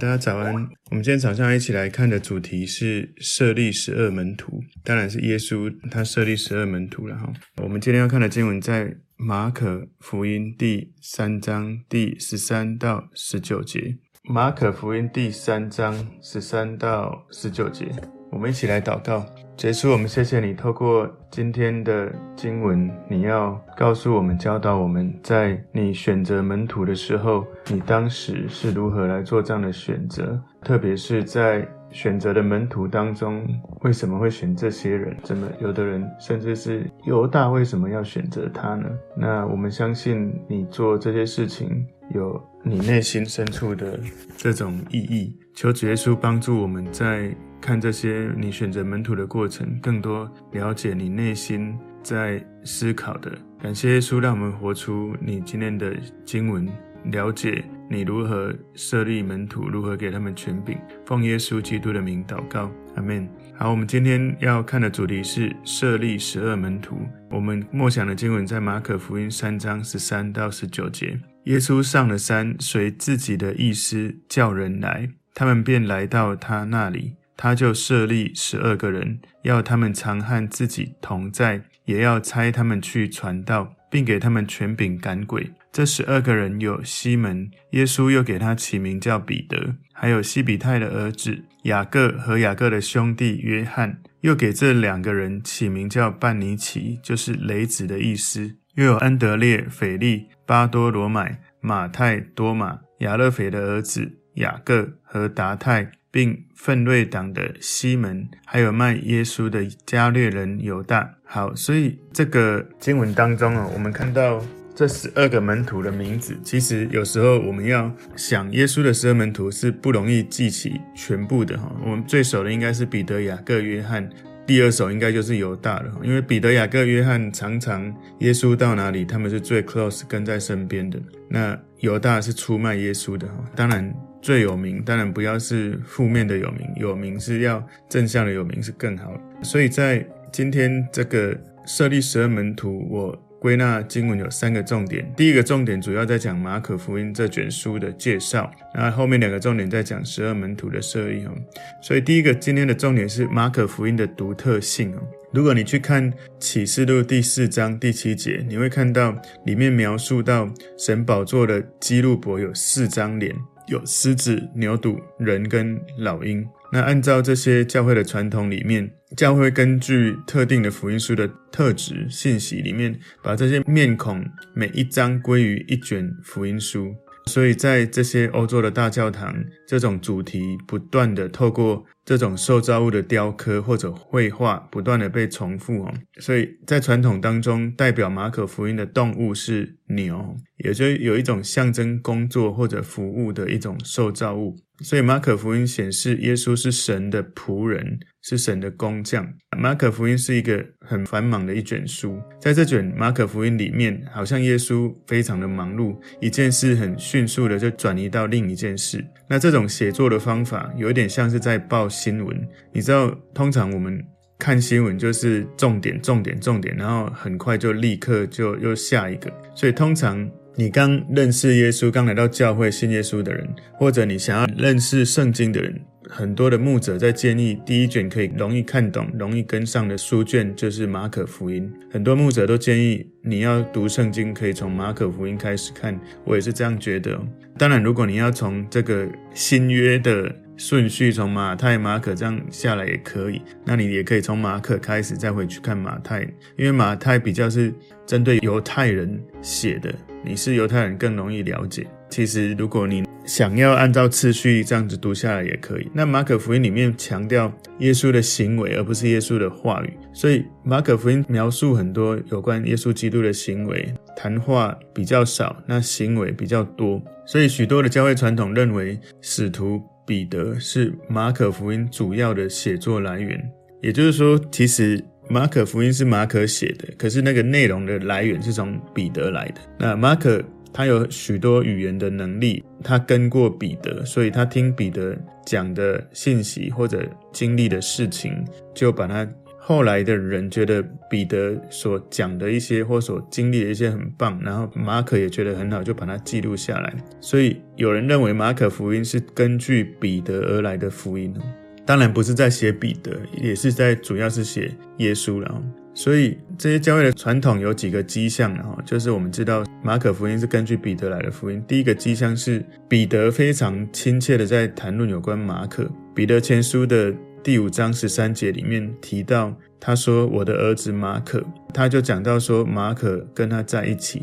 大家早安。我们今天早上一起来看的主题是设立十二门徒，当然是耶稣他设立十二门徒了哈。我们今天要看的经文在马可福音第三章第十三到十九节。马可福音第三章十三到十九节，我们一起来祷告。结束，我们谢谢你透过今天的经文，你要告诉我们、教导我们，在你选择门徒的时候，你当时是如何来做这样的选择，特别是在选择的门徒当中，为什么会选这些人？怎么有的人甚至是犹大，为什么要选择他呢？那我们相信你做这些事情有你内心深处的这种意义。求主耶稣帮助我们在。看这些你选择门徒的过程，更多了解你内心在思考的。感谢耶稣，让我们活出你今天的经文，了解你如何设立门徒，如何给他们权柄。奉耶稣基督的名祷告，阿门。好，我们今天要看的主题是设立十二门徒。我们默想的经文在马可福音三章十三到十九节。耶稣上了山，随自己的意思叫人来，他们便来到他那里。他就设立十二个人，要他们常和自己同在，也要差他们去传道，并给他们权柄赶鬼。这十二个人有西门，耶稣又给他起名叫彼得；还有西比泰的儿子雅各和雅各的兄弟约翰，又给这两个人起名叫半尼奇，就是雷子的意思；又有安德烈、腓力、巴多罗买、马太、多马、亚勒斐的儿子雅各和达太。并奋锐党的西门，还有卖耶稣的加略人犹大。好，所以这个经文当中啊，我们看到这十二个门徒的名字。其实有时候我们要想耶稣的十二门徒是不容易记起全部的哈。我们最熟的应该是彼得、雅各、约翰，第二首应该就是犹大了。因为彼得、雅各、约翰常常耶稣到哪里，他们是最 close 跟在身边的。那犹大是出卖耶稣的哈，当然。最有名，当然不要是负面的有名，有名是要正向的有名是更好。所以在今天这个设立十二门徒，我归纳经文有三个重点。第一个重点主要在讲马可福音这卷书的介绍，然后后面两个重点在讲十二门徒的设立哦。所以第一个今天的重点是马可福音的独特性哦。如果你去看启示录第四章第七节，你会看到里面描述到神宝座的基路伯有四张脸。有狮子、牛犊、人跟老鹰。那按照这些教会的传统里面，教会根据特定的福音书的特质信息里面，把这些面孔每一张归于一卷福音书。所以在这些欧洲的大教堂，这种主题不断的透过这种受造物的雕刻或者绘画，不断的被重复哦。所以在传统当中，代表马可福音的动物是牛，也就有一种象征工作或者服务的一种受造物。所以马可福音显示耶稣是神的仆人，是神的工匠。马可福音是一个很繁忙的一卷书，在这卷马可福音里面，好像耶稣非常的忙碌，一件事很迅速的就转移到另一件事。那这种写作的方法，有点像是在报新闻。你知道，通常我们看新闻就是重点、重点、重点，然后很快就立刻就又下一个。所以通常。你刚认识耶稣，刚来到教会信耶稣的人，或者你想要认识圣经的人，很多的牧者在建议第一卷可以容易看懂、容易跟上的书卷就是马可福音。很多牧者都建议你要读圣经，可以从马可福音开始看。我也是这样觉得。当然，如果你要从这个新约的顺序，从马太、马可这样下来也可以。那你也可以从马可开始，再回去看马太，因为马太比较是针对犹太人写的。你是犹太人更容易了解。其实，如果你想要按照次序这样子读下来也可以。那马可福音里面强调耶稣的行为，而不是耶稣的话语，所以马可福音描述很多有关耶稣基督的行为，谈话比较少，那行为比较多。所以许多的教会传统认为，使徒彼得是马可福音主要的写作来源。也就是说，其实。马可福音是马可写的，可是那个内容的来源是从彼得来的。那马可他有许多语言的能力，他跟过彼得，所以他听彼得讲的信息或者经历的事情，就把他后来的人觉得彼得所讲的一些或所经历的一些很棒，然后马可也觉得很好，就把它记录下来。所以有人认为马可福音是根据彼得而来的福音，当然不是在写彼得，也是在主要是写耶稣了。所以这些教会的传统有几个迹象哈，就是我们知道马可福音是根据彼得来的福音。第一个迹象是彼得非常亲切的在谈论有关马可。彼得前书的第五章十三节里面提到，他说：“我的儿子马可。”他就讲到说马可跟他在一起。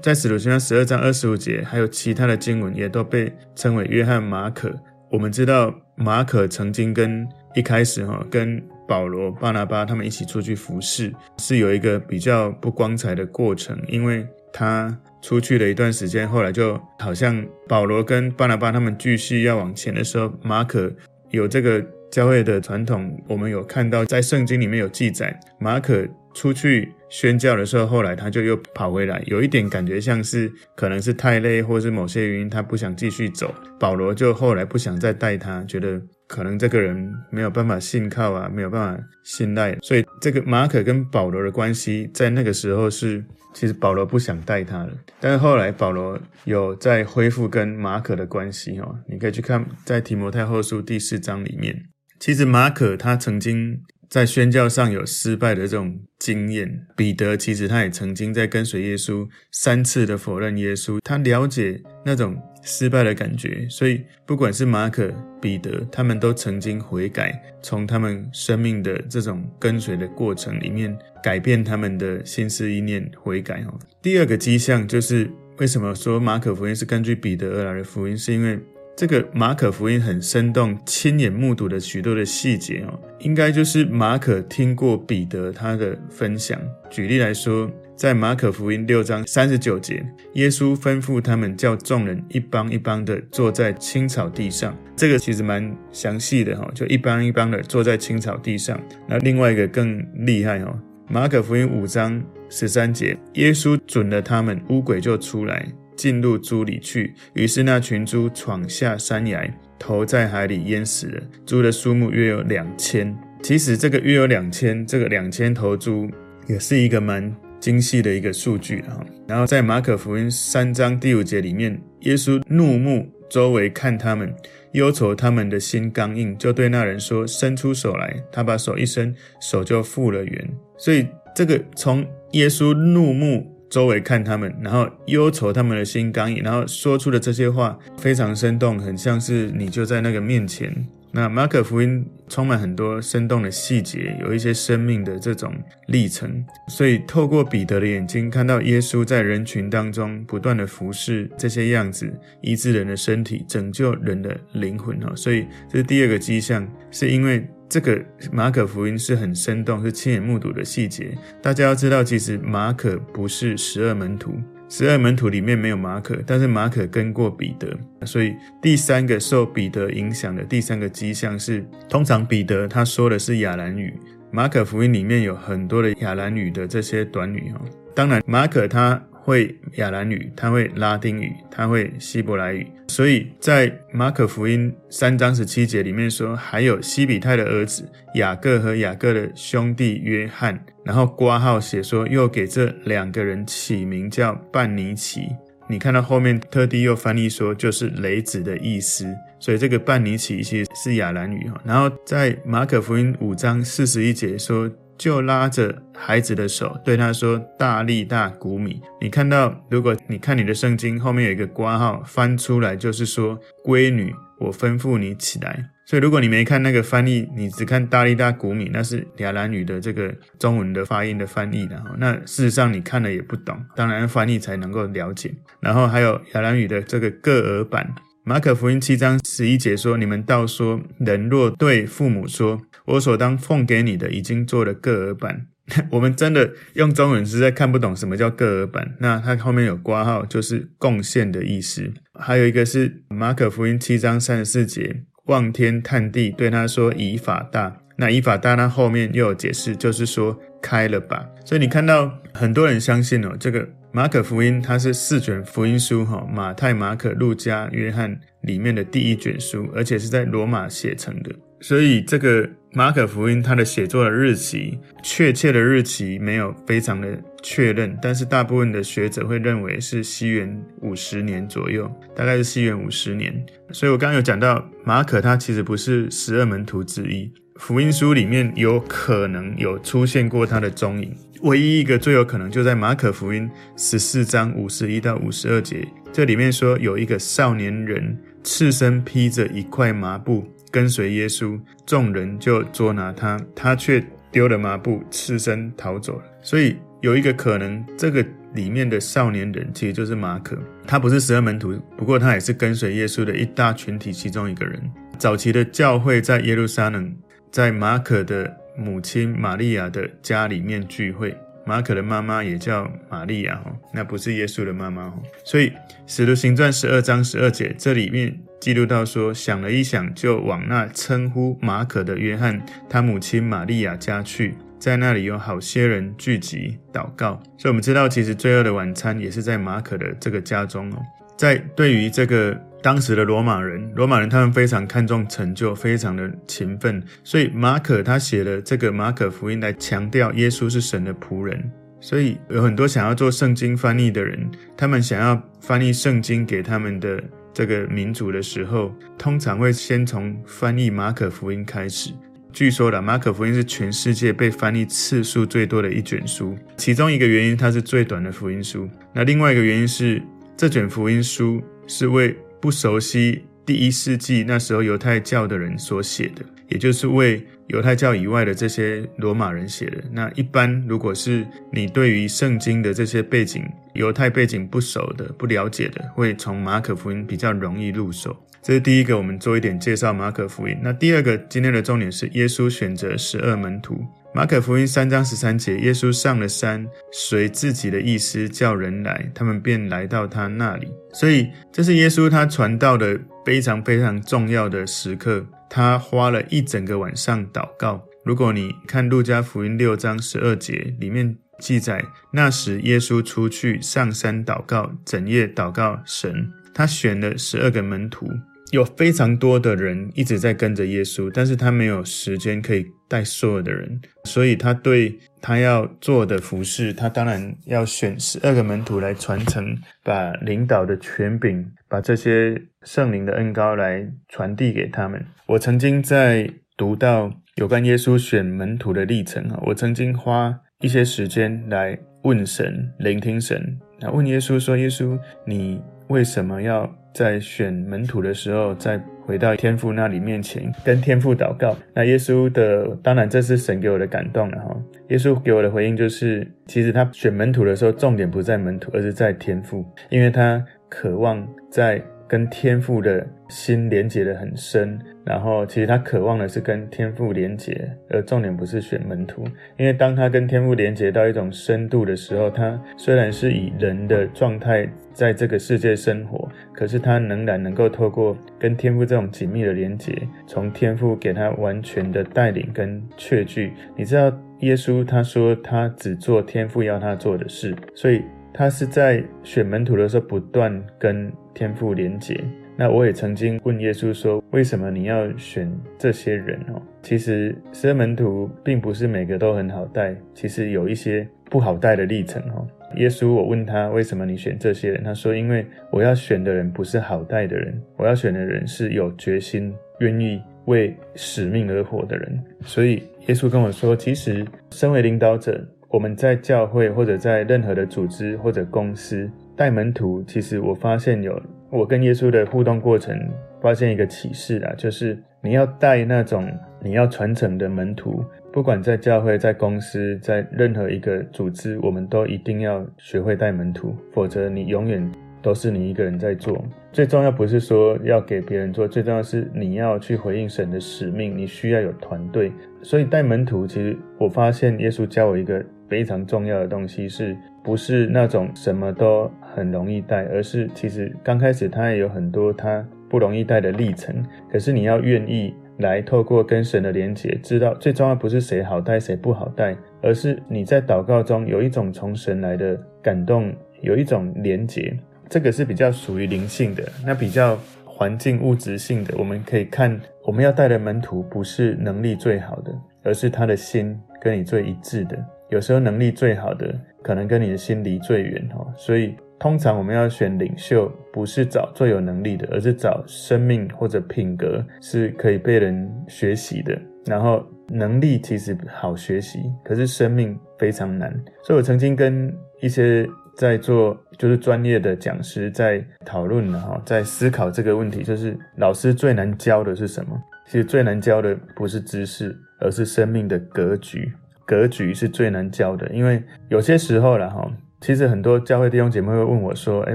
在使徒行传十二章二十五节，还有其他的经文也都被称为约翰马可。我们知道马可曾经跟一开始哈跟保罗、巴拿巴他们一起出去服侍，是有一个比较不光彩的过程，因为他出去了一段时间，后来就好像保罗跟巴拿巴他们继续要往前的时候，马可有这个教会的传统，我们有看到在圣经里面有记载，马可出去宣教的时候，后来他就又跑回来，有一点感觉像是可能是太累，或是某些原因他不想继续走，保罗就后来不想再带他，觉得。可能这个人没有办法信靠啊，没有办法信赖，所以这个马可跟保罗的关系在那个时候是，其实保罗不想带他了。但是后来保罗有在恢复跟马可的关系哦，你可以去看在提摩太后书第四章里面，其实马可他曾经在宣教上有失败的这种经验，彼得其实他也曾经在跟随耶稣三次的否认耶稣，他了解那种。失败的感觉，所以不管是马可、彼得，他们都曾经悔改，从他们生命的这种跟随的过程里面改变他们的心思意念，悔改哦。第二个迹象就是为什么说马可福音是根据彼得而来的福音，是因为这个马可福音很生动，亲眼目睹了许多的细节哦，应该就是马可听过彼得他的分享。举例来说。在马可福音六章三十九节，耶稣吩咐他们叫众人一帮一帮的坐在青草地上。这个其实蛮详细的哈，就一帮一帮的坐在青草地上。那另外一个更厉害哈，马可福音五章十三节，耶稣准了他们，污鬼就出来进入猪里去，于是那群猪闯下山崖，投在海里淹死了。猪的数目约有两千。其实这个约有两千，这个两千头猪也是一个蛮。精细的一个数据哈，然后在马可福音三章第五节里面，耶稣怒目周围看他们，忧愁他们的心刚硬，就对那人说：“伸出手来。”他把手一伸，手就复了原。所以这个从耶稣怒目周围看他们，然后忧愁他们的心刚硬，然后说出的这些话非常生动，很像是你就在那个面前。那马可福音充满很多生动的细节，有一些生命的这种历程，所以透过彼得的眼睛看到耶稣在人群当中不断的服侍这些样子，医治人的身体，拯救人的灵魂哈。所以这是第二个迹象，是因为这个马可福音是很生动，是亲眼目睹的细节。大家要知道，其实马可不是十二门徒。十二门徒里面没有马可，但是马可跟过彼得，所以第三个受彼得影响的第三个迹象是，通常彼得他说的是亚兰语，马可福音里面有很多的亚兰语的这些短语哈，当然马可他。会亚兰语，他会拉丁语，他会希伯来语，所以在马可福音三章十七节里面说，还有西比泰的儿子雅各和雅各的兄弟约翰，然后括号写说，又给这两个人起名叫半尼奇。你看到后面特地又翻译说，就是雷子的意思，所以这个半尼奇其实是亚兰语哈。然后在马可福音五章四十一节说。就拉着孩子的手，对他说：“大力大古米。”你看到，如果你看你的圣经后面有一个括号翻出来，就是说：“闺女，我吩咐你起来。”所以，如果你没看那个翻译，你只看“大力大古米”，那是雅兰语的这个中文的发音的翻译的。那事实上你看了也不懂，当然翻译才能够了解。然后还有雅兰语的这个各耳版。马可福音七章十一节说：“你们倒说，人若对父母说，我所当奉给你的已经做了个耳版。我们真的用中文实在看不懂什么叫个耳版。那它后面有括号，就是贡献的意思。还有一个是马可福音七章三十四节，望天探地对他说以法大。那以法大，那后面又有解释，就是说开了吧。所以你看到很多人相信哦，这个。”马可福音它是四卷福音书哈，马太、马可、路加、约翰里面的第一卷书，而且是在罗马写成的。所以这个马可福音它的写作的日期，确切的日期没有非常的确认，但是大部分的学者会认为是西元五十年左右，大概是西元五十年。所以我刚刚有讲到，马可他其实不是十二门徒之一，福音书里面有可能有出现过他的踪影，唯一一个最有可能就在马可福音十四章五十一到五十二节，这里面说有一个少年人赤身披着一块麻布。跟随耶稣，众人就捉拿他，他却丢了麻布，赤身逃走了。所以有一个可能，这个里面的少年人其实就是马可，他不是十二门徒，不过他也是跟随耶稣的一大群体其中一个人。早期的教会在耶路撒冷，在马可的母亲玛利亚的家里面聚会。马可的妈妈也叫玛利亚，那不是耶稣的妈妈。所以《使徒行传》十二章十二节，这里面记录到说，想了一想，就往那称呼马可的约翰他母亲玛利亚家去，在那里有好些人聚集祷告。所以我们知道，其实罪恶的晚餐也是在马可的这个家中哦。在对于这个当时的罗马人，罗马人他们非常看重成就，非常的勤奋，所以马可他写了这个马可福音来强调耶稣是神的仆人。所以有很多想要做圣经翻译的人，他们想要翻译圣经给他们的这个民族的时候，通常会先从翻译马可福音开始。据说了，马可福音是全世界被翻译次数最多的一卷书，其中一个原因它是最短的福音书，那另外一个原因是。这卷福音书是为不熟悉第一世纪那时候犹太教的人所写的，也就是为犹太教以外的这些罗马人写的。那一般如果是你对于圣经的这些背景、犹太背景不熟的、不了解的，会从马可福音比较容易入手。这是第一个，我们做一点介绍马可福音。那第二个，今天的重点是耶稣选择十二门徒。马可福音三章十三节，耶稣上了山，随自己的意思叫人来，他们便来到他那里。所以这是耶稣他传道的非常非常重要的时刻。他花了一整个晚上祷告。如果你看路加福音六章十二节，里面记载，那时耶稣出去上山祷告，整夜祷告神。他选了十二个门徒。有非常多的人一直在跟着耶稣，但是他没有时间可以带所有的人，所以他对他要做的服事，他当然要选十二个门徒来传承，把领导的权柄，把这些圣灵的恩膏来传递给他们。我曾经在读到有关耶稣选门徒的历程啊，我曾经花一些时间来问神，聆听神，那问耶稣说：“耶稣，你为什么要？”在选门徒的时候，再回到天父那里面前，跟天父祷告。那耶稣的，当然这是神给我的感动了哈。耶稣给我的回应就是，其实他选门徒的时候，重点不在门徒，而是在天父，因为他渴望在。跟天父的心连接得很深，然后其实他渴望的是跟天父连接，而重点不是选门徒，因为当他跟天父连接到一种深度的时候，他虽然是以人的状态在这个世界生活，可是他仍然能够透过跟天父这种紧密的连结，从天父给他完全的带领跟确据。你知道，耶稣他说他只做天父要他做的事，所以。他是在选门徒的时候不断跟天父连结。那我也曾经问耶稣说：“为什么你要选这些人？”哦，其实十二门徒并不是每个都很好带，其实有一些不好带的历程。哦，耶稣，我问他为什么你选这些人？他说：“因为我要选的人不是好带的人，我要选的人是有决心、愿意为使命而活的人。”所以耶稣跟我说：“其实身为领导者。”我们在教会或者在任何的组织或者公司带门徒，其实我发现有我跟耶稣的互动过程，发现一个启示啊，就是你要带那种你要传承的门徒，不管在教会、在公司、在任何一个组织，我们都一定要学会带门徒，否则你永远都是你一个人在做。最重要不是说要给别人做，最重要是你要去回应神的使命，你需要有团队。所以带门徒，其实我发现耶稣教我一个。非常重要的东西是不是那种什么都很容易带，而是其实刚开始他也有很多他不容易带的历程。可是你要愿意来透过跟神的连结，知道最重要不是谁好带谁不好带，而是你在祷告中有一种从神来的感动，有一种连结。这个是比较属于灵性的，那比较环境物质性的，我们可以看我们要带的门徒不是能力最好的，而是他的心跟你最一致的。有时候能力最好的，可能跟你的心离最远哦。所以通常我们要选领袖，不是找最有能力的，而是找生命或者品格是可以被人学习的。然后能力其实好学习，可是生命非常难。所以我曾经跟一些在做就是专业的讲师在讨论了哈，在思考这个问题，就是老师最难教的是什么？其实最难教的不是知识，而是生命的格局。格局是最难教的，因为有些时候了哈，其实很多教会弟兄姐妹会问我说：“诶，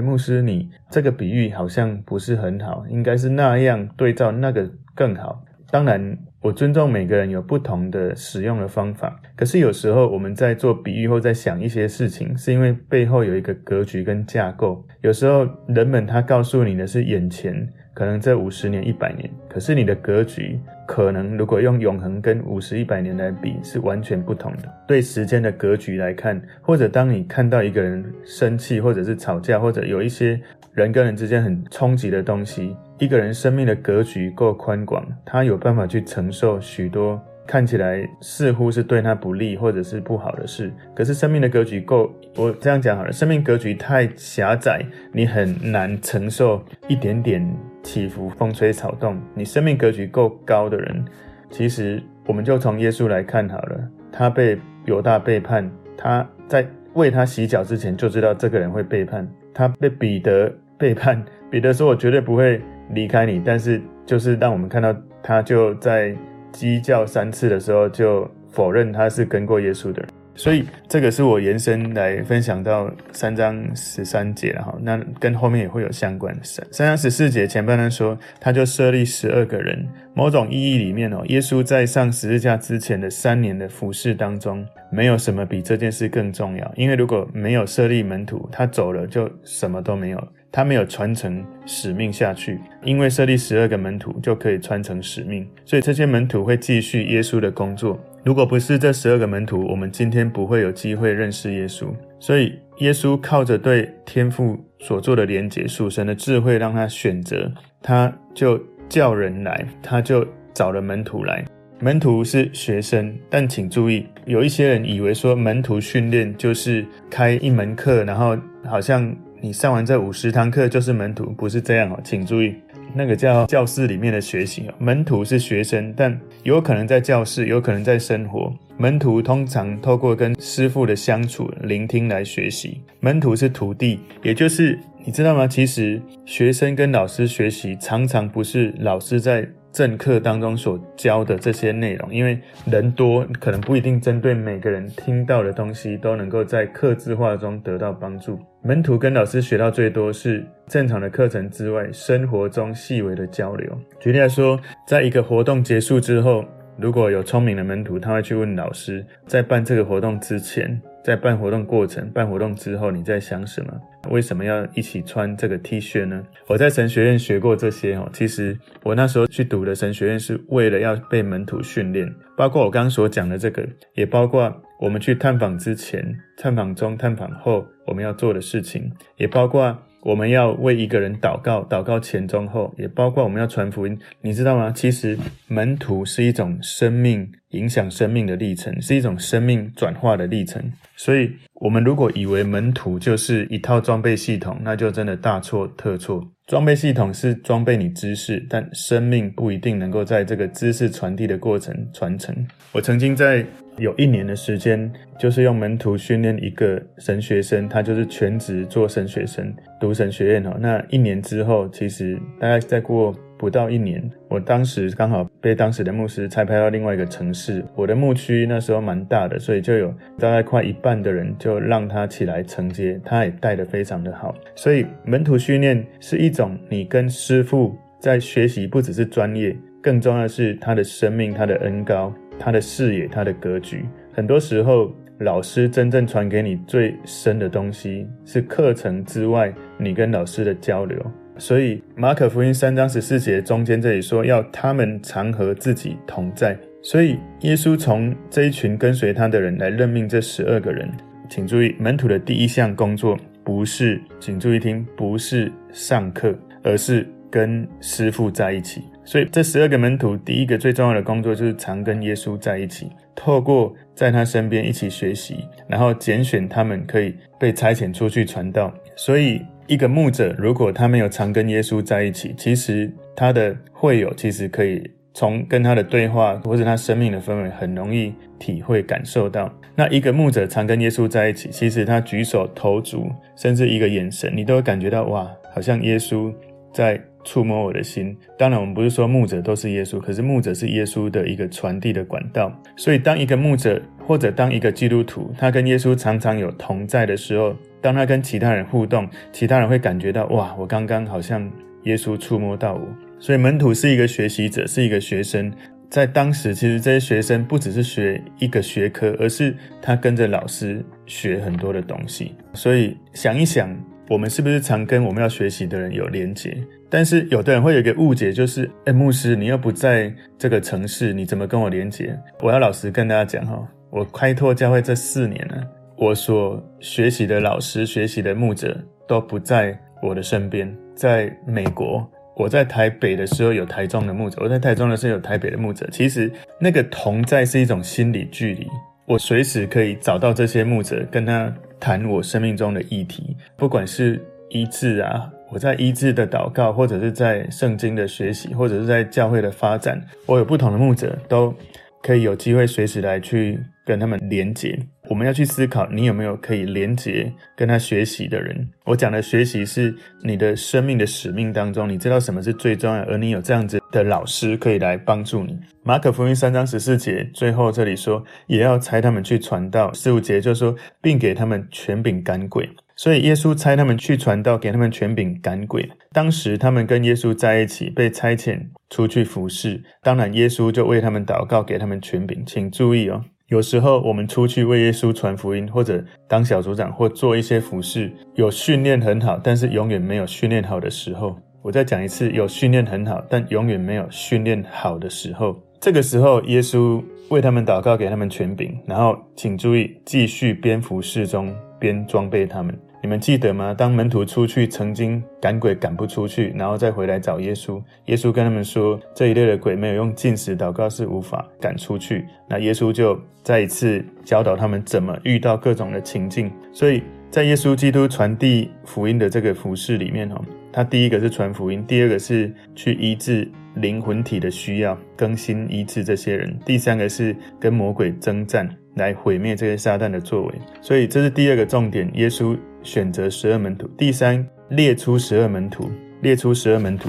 牧师，你这个比喻好像不是很好，应该是那样对照那个更好。”当然。我尊重每个人有不同的使用的方法，可是有时候我们在做比喻或在想一些事情，是因为背后有一个格局跟架构。有时候人们他告诉你的是眼前，可能这五十年、一百年，可是你的格局可能如果用永恒跟五十、一百年来比，是完全不同的。对时间的格局来看，或者当你看到一个人生气，或者是吵架，或者有一些人跟人之间很冲击的东西。一个人生命的格局够宽广，他有办法去承受许多看起来似乎是对他不利或者是不好的事。可是生命的格局够，我这样讲好了，生命格局太狭窄，你很难承受一点点起伏、风吹草动。你生命格局够高的人，其实我们就从耶稣来看好了，他被犹大背叛，他在为他洗脚之前就知道这个人会背叛，他被彼得背叛，彼得说：“我绝对不会。”离开你，但是就是让我们看到他就在鸡叫三次的时候就否认他是跟过耶稣的人，所以这个是我延伸来分享到三章十三节了哈，那跟后面也会有相关。三三章十四节前半段说，他就设立十二个人，某种意义里面哦，耶稣在上十字架之前的三年的服事当中，没有什么比这件事更重要，因为如果没有设立门徒，他走了就什么都没有。他没有传承使命下去，因为设立十二个门徒就可以传承使命，所以这些门徒会继续耶稣的工作。如果不是这十二个门徒，我们今天不会有机会认识耶稣。所以耶稣靠着对天父所做的连结，属神的智慧让他选择，他就叫人来，他就找了门徒来。门徒是学生，但请注意，有一些人以为说门徒训练就是开一门课，然后好像。你上完这五十堂课就是门徒，不是这样哦，请注意，那个叫教室里面的学习。门徒是学生，但有可能在教室，有可能在生活。门徒通常透过跟师父的相处、聆听来学习。门徒是徒弟，也就是你知道吗？其实学生跟老师学习，常常不是老师在。正课当中所教的这些内容，因为人多，可能不一定针对每个人听到的东西都能够在客制化中得到帮助。门徒跟老师学到最多是正常的课程之外，生活中细微的交流。举例来说，在一个活动结束之后，如果有聪明的门徒，他会去问老师，在办这个活动之前。在办活动过程、办活动之后，你在想什么？为什么要一起穿这个 T 恤呢？我在神学院学过这些哦。其实我那时候去读的神学院是为了要被门徒训练，包括我刚刚所讲的这个，也包括我们去探访之前、探访中、探访后我们要做的事情，也包括。我们要为一个人祷告，祷告前、中、后，也包括我们要传福音，你知道吗？其实门徒是一种生命影响生命的历程，是一种生命转化的历程。所以，我们如果以为门徒就是一套装备系统，那就真的大错特错。装备系统是装备你知识，但生命不一定能够在这个知识传递的过程传承。我曾经在。有一年的时间，就是用门徒训练一个神学生，他就是全职做神学生，读神学院哦。那一年之后，其实大概再过不到一年，我当时刚好被当时的牧师拆派到另外一个城市。我的牧区那时候蛮大的，所以就有大概快一半的人就让他起来承接，他也带得非常的好。所以门徒训练是一种你跟师父在学习，不只是专业，更重要的是他的生命，他的恩膏。他的视野，他的格局，很多时候，老师真正传给你最深的东西，是课程之外你跟老师的交流。所以，马可福音三章十四节中间这里说，要他们常和自己同在。所以，耶稣从这一群跟随他的人来任命这十二个人。请注意，门徒的第一项工作不是，请注意听，不是上课，而是跟师傅在一起。所以这十二个门徒，第一个最重要的工作就是常跟耶稣在一起，透过在他身边一起学习，然后拣选他们可以被差遣出去传道。所以一个牧者如果他没有常跟耶稣在一起，其实他的会友其实可以从跟他的对话或者他生命的氛围，很容易体会感受到。那一个牧者常跟耶稣在一起，其实他举手投足，甚至一个眼神，你都会感觉到哇，好像耶稣在。触摸我的心。当然，我们不是说牧者都是耶稣，可是牧者是耶稣的一个传递的管道。所以，当一个牧者或者当一个基督徒，他跟耶稣常常有同在的时候，当他跟其他人互动，其他人会感觉到哇，我刚刚好像耶稣触摸到我。所以，门徒是一个学习者，是一个学生。在当时，其实这些学生不只是学一个学科，而是他跟着老师学很多的东西。所以，想一想。我们是不是常跟我们要学习的人有连结？但是有的人会有一个误解，就是，哎，牧师，你又不在这个城市，你怎么跟我连接？我要老实跟大家讲哈，我开拓教会这四年呢，我所学习的老师、学习的牧者都不在我的身边。在美国，我在台北的时候有台中的牧者，我在台中的时候有台北的牧者。其实那个同在是一种心理距离，我随时可以找到这些牧者，跟他。谈我生命中的议题，不管是医治啊，我在医治的祷告，或者是在圣经的学习，或者是在教会的发展，我有不同的牧者，都可以有机会随时来去跟他们连结。我们要去思考，你有没有可以连结跟他学习的人？我讲的学习是你的生命的使命当中，你知道什么是最重要，而你有这样子的老师可以来帮助你。马可福音三章十四节最后这里说，也要差他们去传道。十五节就说，并给他们权柄赶鬼。所以耶稣差他们去传道，给他们权柄赶鬼。当时他们跟耶稣在一起，被差遣出去服侍。当然，耶稣就为他们祷告，给他们权柄。请注意哦。有时候我们出去为耶稣传福音，或者当小组长，或做一些服事，有训练很好，但是永远没有训练好的时候。我再讲一次，有训练很好，但永远没有训练好的时候。这个时候，耶稣为他们祷告，给他们权柄，然后请注意，继续边服事中边装备他们。你们记得吗？当门徒出去，曾经赶鬼赶不出去，然后再回来找耶稣。耶稣跟他们说，这一类的鬼没有用禁食祷告是无法赶出去。那耶稣就再一次教导他们怎么遇到各种的情境。所以在耶稣基督传递福音的这个服事里面，哈，他第一个是传福音，第二个是去医治灵魂体的需要，更新医治这些人，第三个是跟魔鬼征战，来毁灭这些撒旦的作为。所以这是第二个重点，耶稣。选择十二门徒，第三，列出十二门徒，列出十二门徒。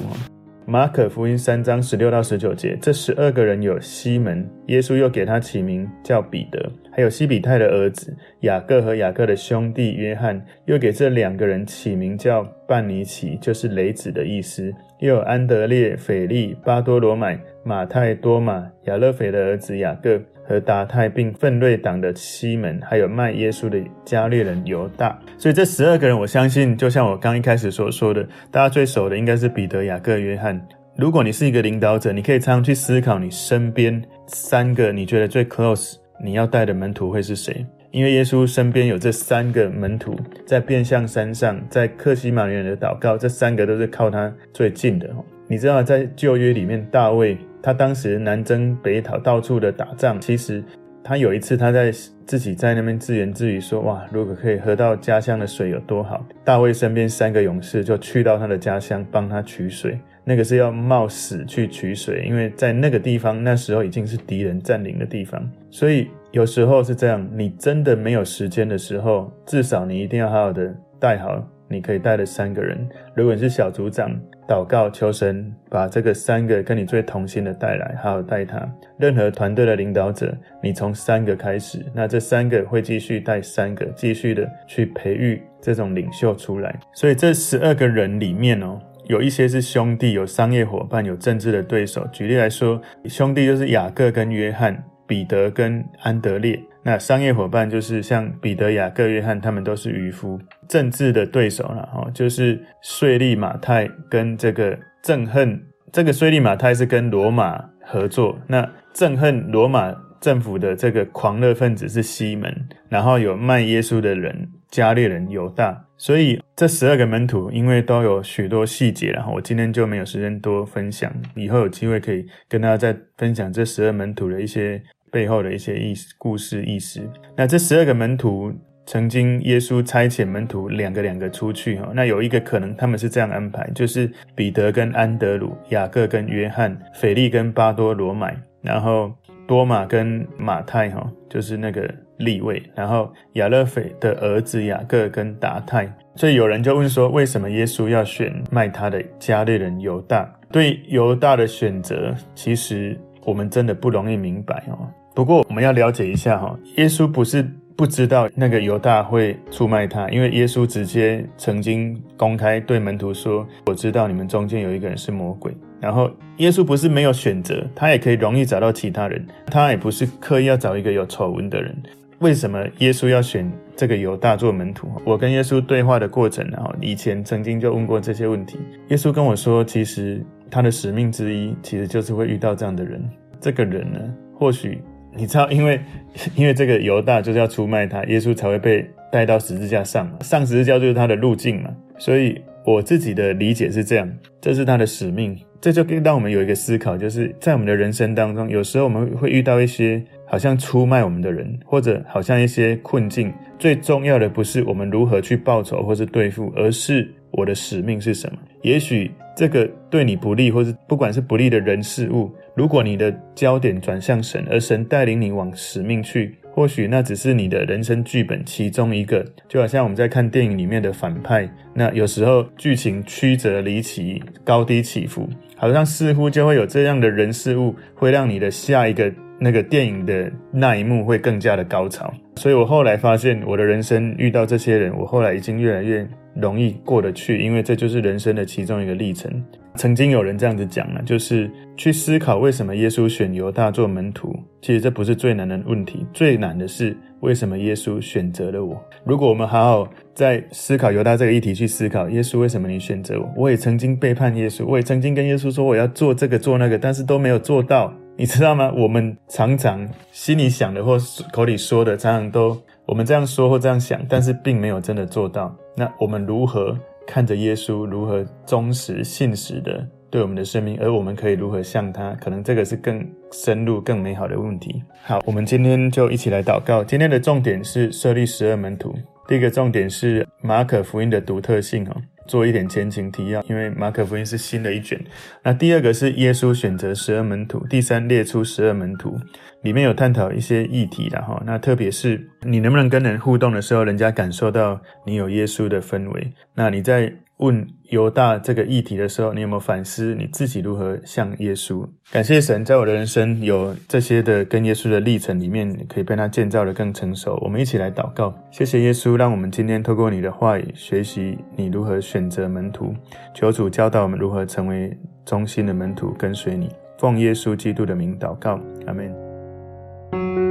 马可福音三章十六到十九节，这十二个人有西门，耶稣又给他起名叫彼得，还有西比泰的儿子雅各和雅各的兄弟约翰，又给这两个人起名叫半尼奇，就是雷子的意思。又有安德烈、腓利、巴多罗买、马太、多马、亚勒斐的儿子雅各。和达太并奋锐党的西门，还有卖耶稣的加略人犹大，所以这十二个人，我相信就像我刚一开始所说的，大家最熟的应该是彼得、雅各、约翰。如果你是一个领导者，你可以常常去思考，你身边三个你觉得最 close，你要带的门徒会是谁？因为耶稣身边有这三个门徒，在变相山上，在克西马尼园的祷告，这三个都是靠他最近的。你知道，在旧约里面，大卫。他当时南征北讨，到处的打仗。其实他有一次，他在自己在那边自言自语说：“哇，如果可以喝到家乡的水有多好！”大卫身边三个勇士就去到他的家乡帮他取水，那个是要冒死去取水，因为在那个地方那时候已经是敌人占领的地方。所以有时候是这样，你真的没有时间的时候，至少你一定要好好的带好你可以带的三个人。如果你是小组长，祷告求神把这个三个跟你最同心的带来，好好带他。任何团队的领导者，你从三个开始，那这三个会继续带三个，继续的去培育这种领袖出来。所以这十二个人里面哦，有一些是兄弟，有商业伙伴，有政治的对手。举例来说，兄弟就是雅各跟约翰，彼得跟安德烈。那商业伙伴就是像彼得、雅各、约翰，他们都是渔夫。政治的对手了，哈，就是税利马太跟这个憎恨。这个税利马太是跟罗马合作，那憎恨罗马政府的这个狂热分子是西门，然后有卖耶稣的人加列人犹大，所以这十二个门徒因为都有许多细节，然后我今天就没有时间多分享，以后有机会可以跟大家再分享这十二门徒的一些背后的一些意思、故事、意思。那这十二个门徒。曾经耶稣差遣门徒两个两个出去哈，那有一个可能他们是这样安排，就是彼得跟安德鲁、雅各跟约翰、腓力跟巴多罗买，然后多马跟马太哈，就是那个利位，然后亚勒斐的儿子雅各跟达太。所以有人就问说，为什么耶稣要选卖他的加略人犹大？对犹大的选择，其实我们真的不容易明白哦。不过我们要了解一下哈，耶稣不是。不知道那个犹大会出卖他，因为耶稣直接曾经公开对门徒说：“我知道你们中间有一个人是魔鬼。”然后耶稣不是没有选择，他也可以容易找到其他人，他也不是刻意要找一个有丑闻的人。为什么耶稣要选这个犹大做门徒？我跟耶稣对话的过程，然后以前曾经就问过这些问题。耶稣跟我说，其实他的使命之一，其实就是会遇到这样的人。这个人呢，或许。你知道，因为 因为这个犹大就是要出卖他，耶稣才会被带到十字架上，上十字架就是他的路径嘛。所以我自己的理解是这样，这是他的使命。这就让我们有一个思考，就是在我们的人生当中，有时候我们会遇到一些好像出卖我们的人，或者好像一些困境。最重要的不是我们如何去报仇或是对付，而是我的使命是什么。也许这个对你不利，或是不管是不利的人事物。如果你的焦点转向神，而神带领你往使命去，或许那只是你的人生剧本其中一个。就好像我们在看电影里面的反派，那有时候剧情曲折离奇、高低起伏，好像似乎就会有这样的人事物，会让你的下一个那个电影的那一幕会更加的高潮。所以我后来发现，我的人生遇到这些人，我后来已经越来越容易过得去，因为这就是人生的其中一个历程。曾经有人这样子讲了，就是去思考为什么耶稣选犹大做门徒。其实这不是最难的问题，最难的是为什么耶稣选择了我。如果我们好好在思考犹大这个议题去思考，耶稣为什么你选择我？我也曾经背叛耶稣，我也曾经跟耶稣说我要做这个做那个，但是都没有做到。你知道吗？我们常常心里想的或口里说的，常常都我们这样说或这样想，但是并没有真的做到。那我们如何？看着耶稣如何忠实信实的对我们的生命，而我们可以如何像他？可能这个是更深入、更美好的问题。好，我们今天就一起来祷告。今天的重点是设立十二门徒。第一个重点是马可福音的独特性哦。做一点前情提要，因为马可福音是新的一卷。那第二个是耶稣选择十二门徒，第三列出十二门徒，里面有探讨一些议题的哈。那特别是你能不能跟人互动的时候，人家感受到你有耶稣的氛围。那你在问犹大这个议题的时候，你有没有反思你自己如何像耶稣？感谢神，在我的人生有这些的跟耶稣的历程里面，可以被他建造得更成熟。我们一起来祷告，谢谢耶稣，让我们今天透过你的话语，学习你如何选择门徒。求主教导我们如何成为忠心的门徒，跟随你。奉耶稣基督的名祷告，阿门。